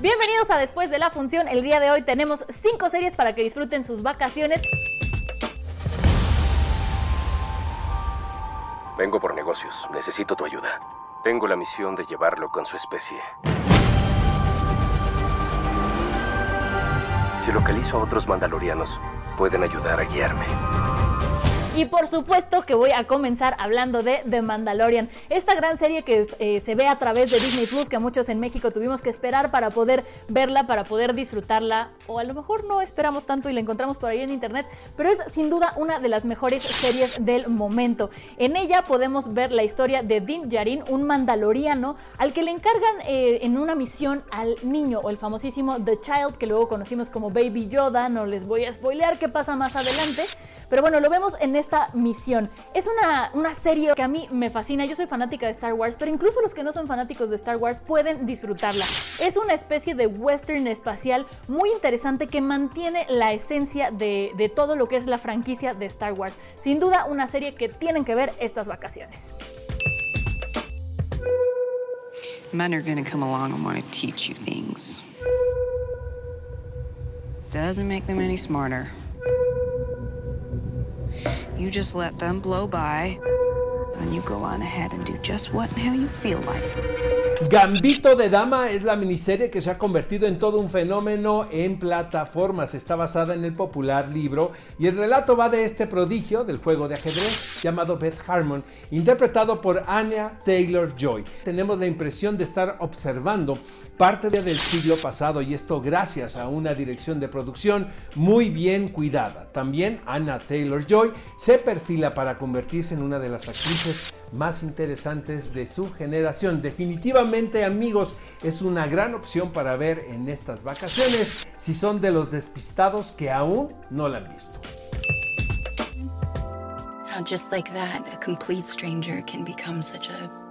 Bienvenidos a Después de la Función. El día de hoy tenemos cinco series para que disfruten sus vacaciones. Vengo por negocios. Necesito tu ayuda. Tengo la misión de llevarlo con su especie. Si localizo a otros mandalorianos, pueden ayudar a guiarme. Y por supuesto que voy a comenzar hablando de The Mandalorian, esta gran serie que eh, se ve a través de Disney Plus, que muchos en México tuvimos que esperar para poder verla, para poder disfrutarla, o a lo mejor no esperamos tanto y la encontramos por ahí en internet, pero es sin duda una de las mejores series del momento. En ella podemos ver la historia de Din Djarin, un mandaloriano al que le encargan eh, en una misión al niño o el famosísimo The Child, que luego conocimos como Baby Yoda, no les voy a spoilear qué pasa más adelante, pero bueno, lo vemos en esta misión. Es una, una serie que a mí me fascina. Yo soy fanática de Star Wars, pero incluso los que no son fanáticos de Star Wars pueden disfrutarla. Es una especie de western espacial muy interesante que mantiene la esencia de, de todo lo que es la franquicia de Star Wars. Sin duda, una serie que tienen que ver estas vacaciones. Men are gonna come along and want to teach you things. Doesn't make them any smarter. You just let them blow by, and you go on ahead and do just what and how you feel like. Gambito de Dama es la miniserie que se ha convertido en todo un fenómeno en plataformas. Está basada en el popular libro y el relato va de este prodigio del juego de ajedrez llamado Beth Harmon, interpretado por Anya Taylor Joy. Tenemos la impresión de estar observando parte del siglo pasado y esto gracias a una dirección de producción muy bien cuidada. También Anna Taylor Joy se perfila para convertirse en una de las actrices más interesantes de su generación. Definitivamente amigos es una gran opción para ver en estas vacaciones si son de los despistados que aún no la han visto. Just like that, a complete stranger can become such a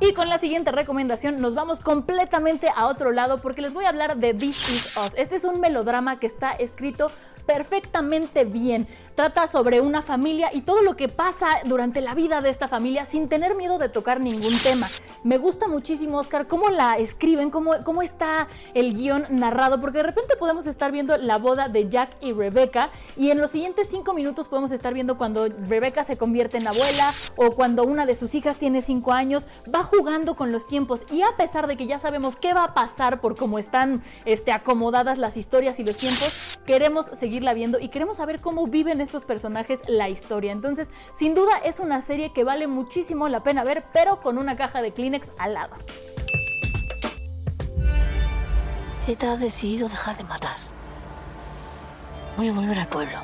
Y con la siguiente recomendación nos vamos completamente a otro lado porque les voy a hablar de This Is Us. Este es un melodrama que está escrito perfectamente bien. Trata sobre una familia y todo lo que pasa durante la vida de esta familia sin tener miedo de tocar ningún tema. Me gusta muchísimo, Oscar, cómo la escriben, cómo, cómo está el guion narrado, porque de repente podemos estar viendo la boda de Jack y Rebecca y en los siguientes cinco minutos podemos estar viendo cuando Rebecca se convierte en abuela o cuando una de sus hijas tiene cinco años. Va jugando con los tiempos y a pesar de que ya sabemos qué va a pasar por cómo están este, acomodadas las historias y los tiempos, queremos seguirla viendo y queremos saber cómo viven estos personajes la historia. Entonces, sin duda es una serie que vale muchísimo la pena ver, pero con una caja de Kleenex al lado. ETA ha decidido dejar de matar. Voy a volver al pueblo.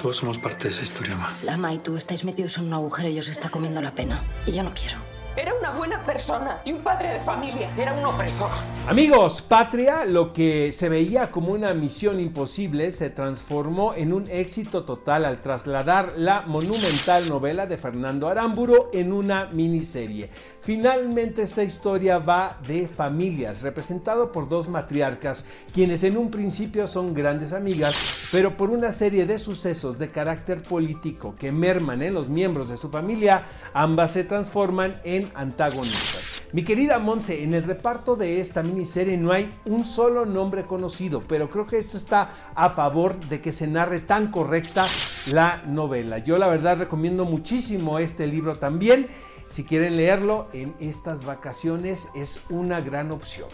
Todos somos parte de esa historia, ma. Lama y tú estáis metidos en un agujero y os está comiendo la pena. Y yo no quiero. Era una buena persona y un padre de familia. Era un opresor. Amigos, Patria, lo que se veía como una misión imposible, se transformó en un éxito total al trasladar la monumental novela de Fernando Aramburo en una miniserie. Finalmente esta historia va de familias, representado por dos matriarcas, quienes en un principio son grandes amigas, pero por una serie de sucesos de carácter político que merman en los miembros de su familia, ambas se transforman en antagonistas. Mi querida Monse, en el reparto de esta miniserie no hay un solo nombre conocido, pero creo que esto está a favor de que se narre tan correcta la novela. Yo la verdad recomiendo muchísimo este libro también. Si quieren leerlo en estas vacaciones es una gran opción.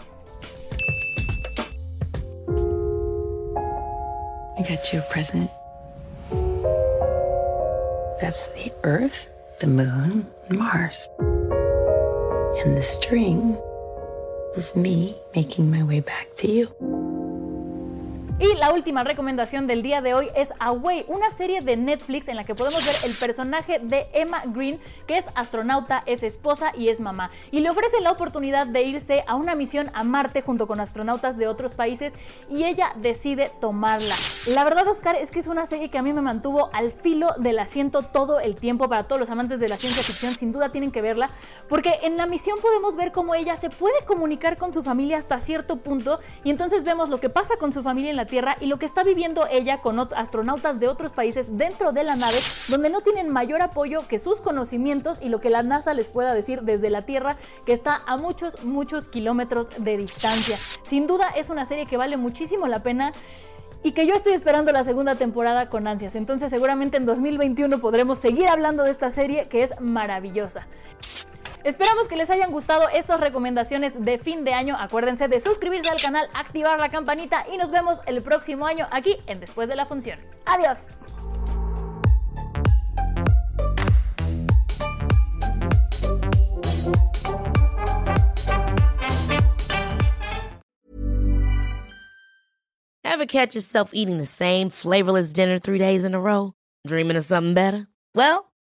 I got you a present. That's the Earth. the moon, Mars. And the string is me making my way back to you. La última recomendación del día de hoy es Away, una serie de Netflix en la que podemos ver el personaje de Emma Green, que es astronauta, es esposa y es mamá. Y le ofrece la oportunidad de irse a una misión a Marte junto con astronautas de otros países y ella decide tomarla. La verdad, Oscar, es que es una serie que a mí me mantuvo al filo del asiento todo el tiempo. Para todos los amantes de la ciencia ficción, sin duda tienen que verla, porque en la misión podemos ver cómo ella se puede comunicar con su familia hasta cierto punto y entonces vemos lo que pasa con su familia en la Tierra y lo que está viviendo ella con astronautas de otros países dentro de la nave, donde no tienen mayor apoyo que sus conocimientos y lo que la NASA les pueda decir desde la Tierra, que está a muchos, muchos kilómetros de distancia. Sin duda es una serie que vale muchísimo la pena y que yo estoy esperando la segunda temporada con ansias. Entonces seguramente en 2021 podremos seguir hablando de esta serie que es maravillosa. Esperamos que les hayan gustado estas recomendaciones de fin de año. Acuérdense de suscribirse al canal, activar la campanita y nos vemos el próximo año aquí en Después de la Función. Adiós. Ever catch yourself eating the same flavorless dinner three days in a row? Dreaming of something better? Well,